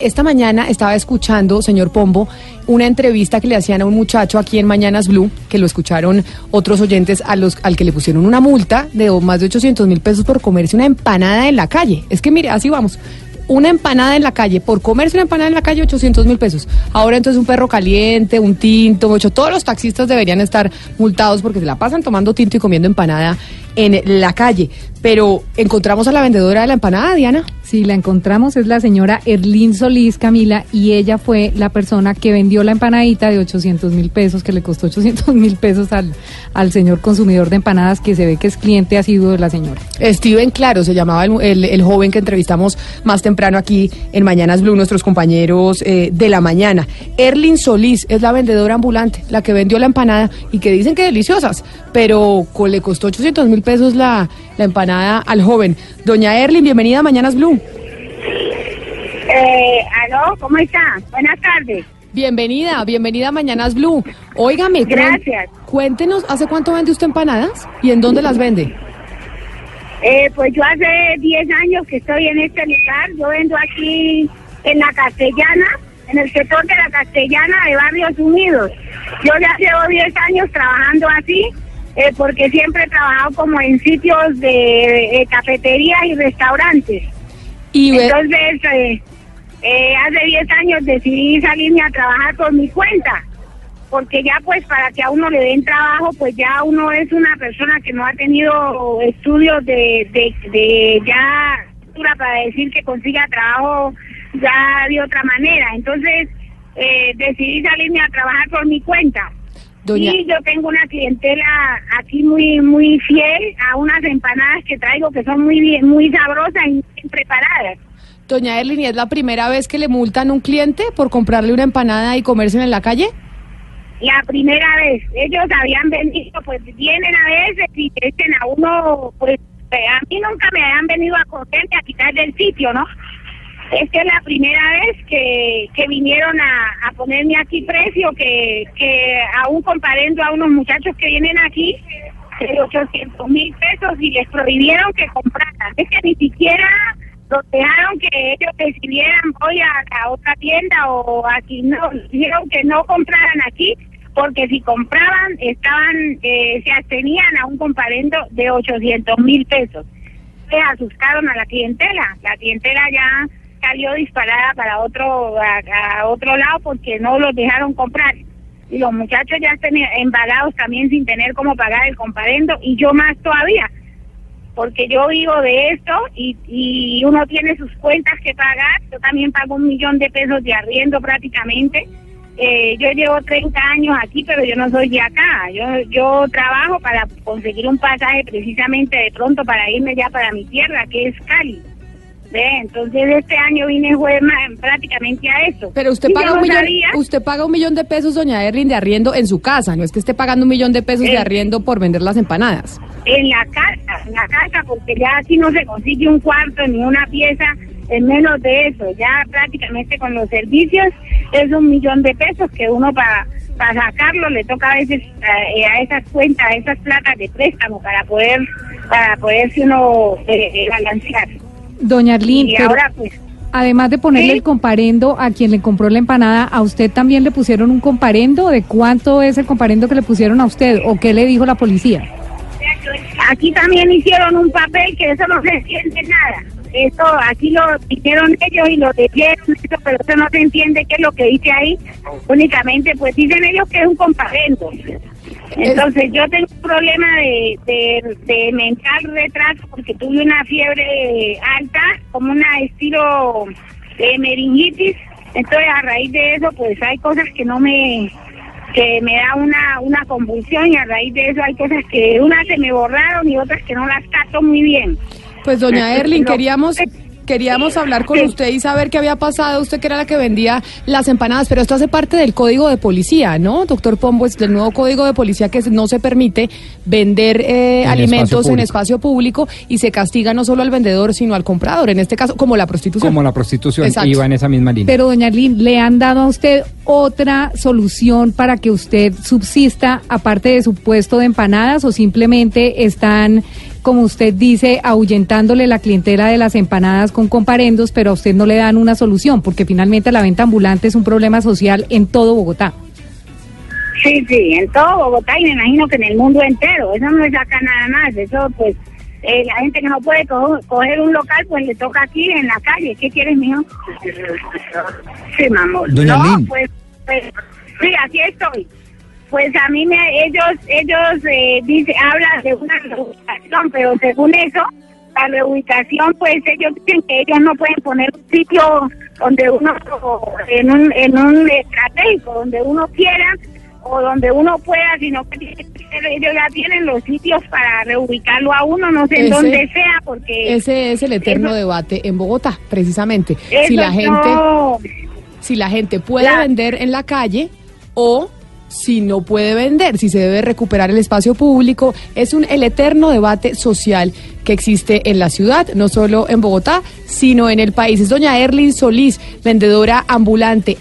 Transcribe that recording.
Esta mañana estaba escuchando, señor Pombo, una entrevista que le hacían a un muchacho aquí en Mañanas Blue, que lo escucharon otros oyentes a los, al que le pusieron una multa de más de 800 mil pesos por comerse una empanada en la calle. Es que mire, así vamos. Una empanada en la calle, por comerse una empanada en la calle, 800 mil pesos. Ahora entonces un perro caliente, un tinto, mucho. Todos los taxistas deberían estar multados porque se la pasan tomando tinto y comiendo empanada en la calle. Pero encontramos a la vendedora de la empanada, Diana. Sí, la encontramos, es la señora Erlín Solís Camila y ella fue la persona que vendió la empanadita de 800 mil pesos, que le costó 800 mil pesos al, al señor consumidor de empanadas que se ve que es cliente asiduo de la señora. Steven Claro se llamaba el, el- el joven que entrevistamos más temprano aquí en Mañanas Blue, nuestros compañeros eh, de la mañana. Erlin Solís es la vendedora ambulante, la que vendió la empanada y que dicen que deliciosas, pero le costó 800 mil pesos la, la empanada al joven. Doña Erlin, bienvenida a Mañanas Blue. Eh, aló, ¿cómo está? Buenas tardes. Bienvenida, bienvenida a Mañanas Blue. Óigame, Gracias. cuéntenos, ¿hace cuánto vende usted empanadas y en dónde las vende? Eh, pues yo hace 10 años que estoy en este lugar. Yo vendo aquí en la Castellana, en el sector de la Castellana de Barrios Unidos. Yo ya llevo 10 años trabajando así, eh, porque siempre he trabajado como en sitios de eh, cafeterías y restaurantes. Y Entonces, eh, eh, hace 10 años decidí salirme a trabajar por mi cuenta, porque ya pues para que a uno le den trabajo, pues ya uno es una persona que no ha tenido estudios de, de, de ya para decir que consiga trabajo ya de otra manera. Entonces, eh, decidí salirme a trabajar por mi cuenta. Doña- Y yo tengo una clientela aquí muy muy fiel a unas empanadas que traigo que son muy bien, muy sabrosas y bien preparadas. Doña Erlin, ¿y es la primera vez que le multan a un cliente por comprarle una empanada y comérsela en la calle? La primera vez, ellos habían venido, pues vienen a veces y dicen a uno, pues eh, a mí nunca me han venido a coger a quitar del sitio, ¿no? Esta es la primera vez que, que vinieron a, a ponerme aquí precio, que, que aún comparando a unos muchachos que vienen aquí de 800 mil pesos y les prohibieron que compraran. Es que ni siquiera los dejaron que ellos decidieran voy a la otra tienda o aquí no, dijeron que no compraran aquí porque si compraban estaban, eh, se abstenían a un comparendo de 800 mil pesos. Se asustaron a la clientela, la clientela ya salió disparada para otro a otro lado porque no los dejaron comprar y los muchachos ya están embalados también sin tener cómo pagar el comparendo y yo más todavía porque yo vivo de esto y, y uno tiene sus cuentas que pagar. Yo también pago un millón de pesos de arriendo prácticamente. Eh, yo llevo 30 años aquí, pero yo no soy de acá. Yo, yo trabajo para conseguir un pasaje precisamente de pronto para irme ya para mi tierra, que es Cali. ¿Ve? Entonces este año vine fue prácticamente a eso. Pero usted paga un millón, sabía- usted paga un millón de pesos, doña Erlin, de arriendo en su casa, no es que esté pagando un millón de pesos de Eh. arriendo por vender las empanadas. en la casa, en la casa, porque ya aquí no se consigue un cuarto ni una pieza en menos de eso. Ya prácticamente con los servicios es un millón de pesos que uno para sacarlo le toca a veces eh, a esas cuentas, a esas placas de préstamo para poder para poderse uno eh, eh, balancear. Doña Erlín, Y pero ahora pues además de ponerle Sí. el comparendo a quien le compró la empanada, ¿a usted también le pusieron un comparendo? ¿De cuánto es el comparendo que le pusieron a usted? ¿O qué le dijo la policía? Aquí también hicieron un papel que eso no se entiende nada. Esto aquí lo hicieron ellos y lo leyeron, eso, pero eso no se entiende qué es lo que dice ahí. Únicamente, pues dicen ellos que es un comparendo. Entonces yo tengo un problema de, de, de mental retraso porque tuve una fiebre alta, como una estilo de meningitis. Entonces a raíz de eso, pues hay cosas que no me que me da una, una convulsión y a raíz de eso hay cosas que unas se me borraron y otras que no las capto muy bien. Pues doña Erlin, queríamos queríamos hablar con usted y saber qué había pasado. Usted que era la que vendía las empanadas, pero esto hace parte del código de policía, ¿no? Doctor Pombo, es del nuevo código de policía que no se permite vender eh, En alimentos espacio en espacio público y se castiga no solo al vendedor, sino al comprador. En este caso, como la prostitución. Como la prostitución Exacto. iba en esa misma línea. Pero, doña Arlene, ¿le han dado a usted otra solución para que usted subsista aparte de su puesto de empanadas o simplemente están, como usted dice, ahuyentándole la clientela de las empanadas con comparendos, pero a usted no le dan una solución? Porque finalmente la venta ambulante es un problema social en todo Bogotá. Sí, sí, en todo Bogotá y me imagino que en el mundo entero. Eso no es acá nada más. Eso, pues, eh, la gente que no puede co- coger un local, pues le toca aquí en la calle. ¿Qué quieres, mijo? Sí, mamón. Doña no, pues, pues, sí, así estoy. Pues a mí me, ellos, ellos eh, dice, hablan de una reubicación, pero según eso, la reubicación, pues ellos dicen que ellos no pueden poner un sitio donde uno, en un, en un estratégico, donde uno quiera o donde uno pueda, sino que ellos ya tienen los sitios para reubicarlo a uno, no sé en dónde sea, porque Ese es el eterno Eso- debate en Bogotá, precisamente. si la gente, no- si la gente puede La- vender en la calle o si no puede vender, si se debe recuperar el espacio público, es un el eterno debate social que existe en la ciudad, no solo en Bogotá, sino en el país. Es doña Erlin Solís, vendedora ambulante.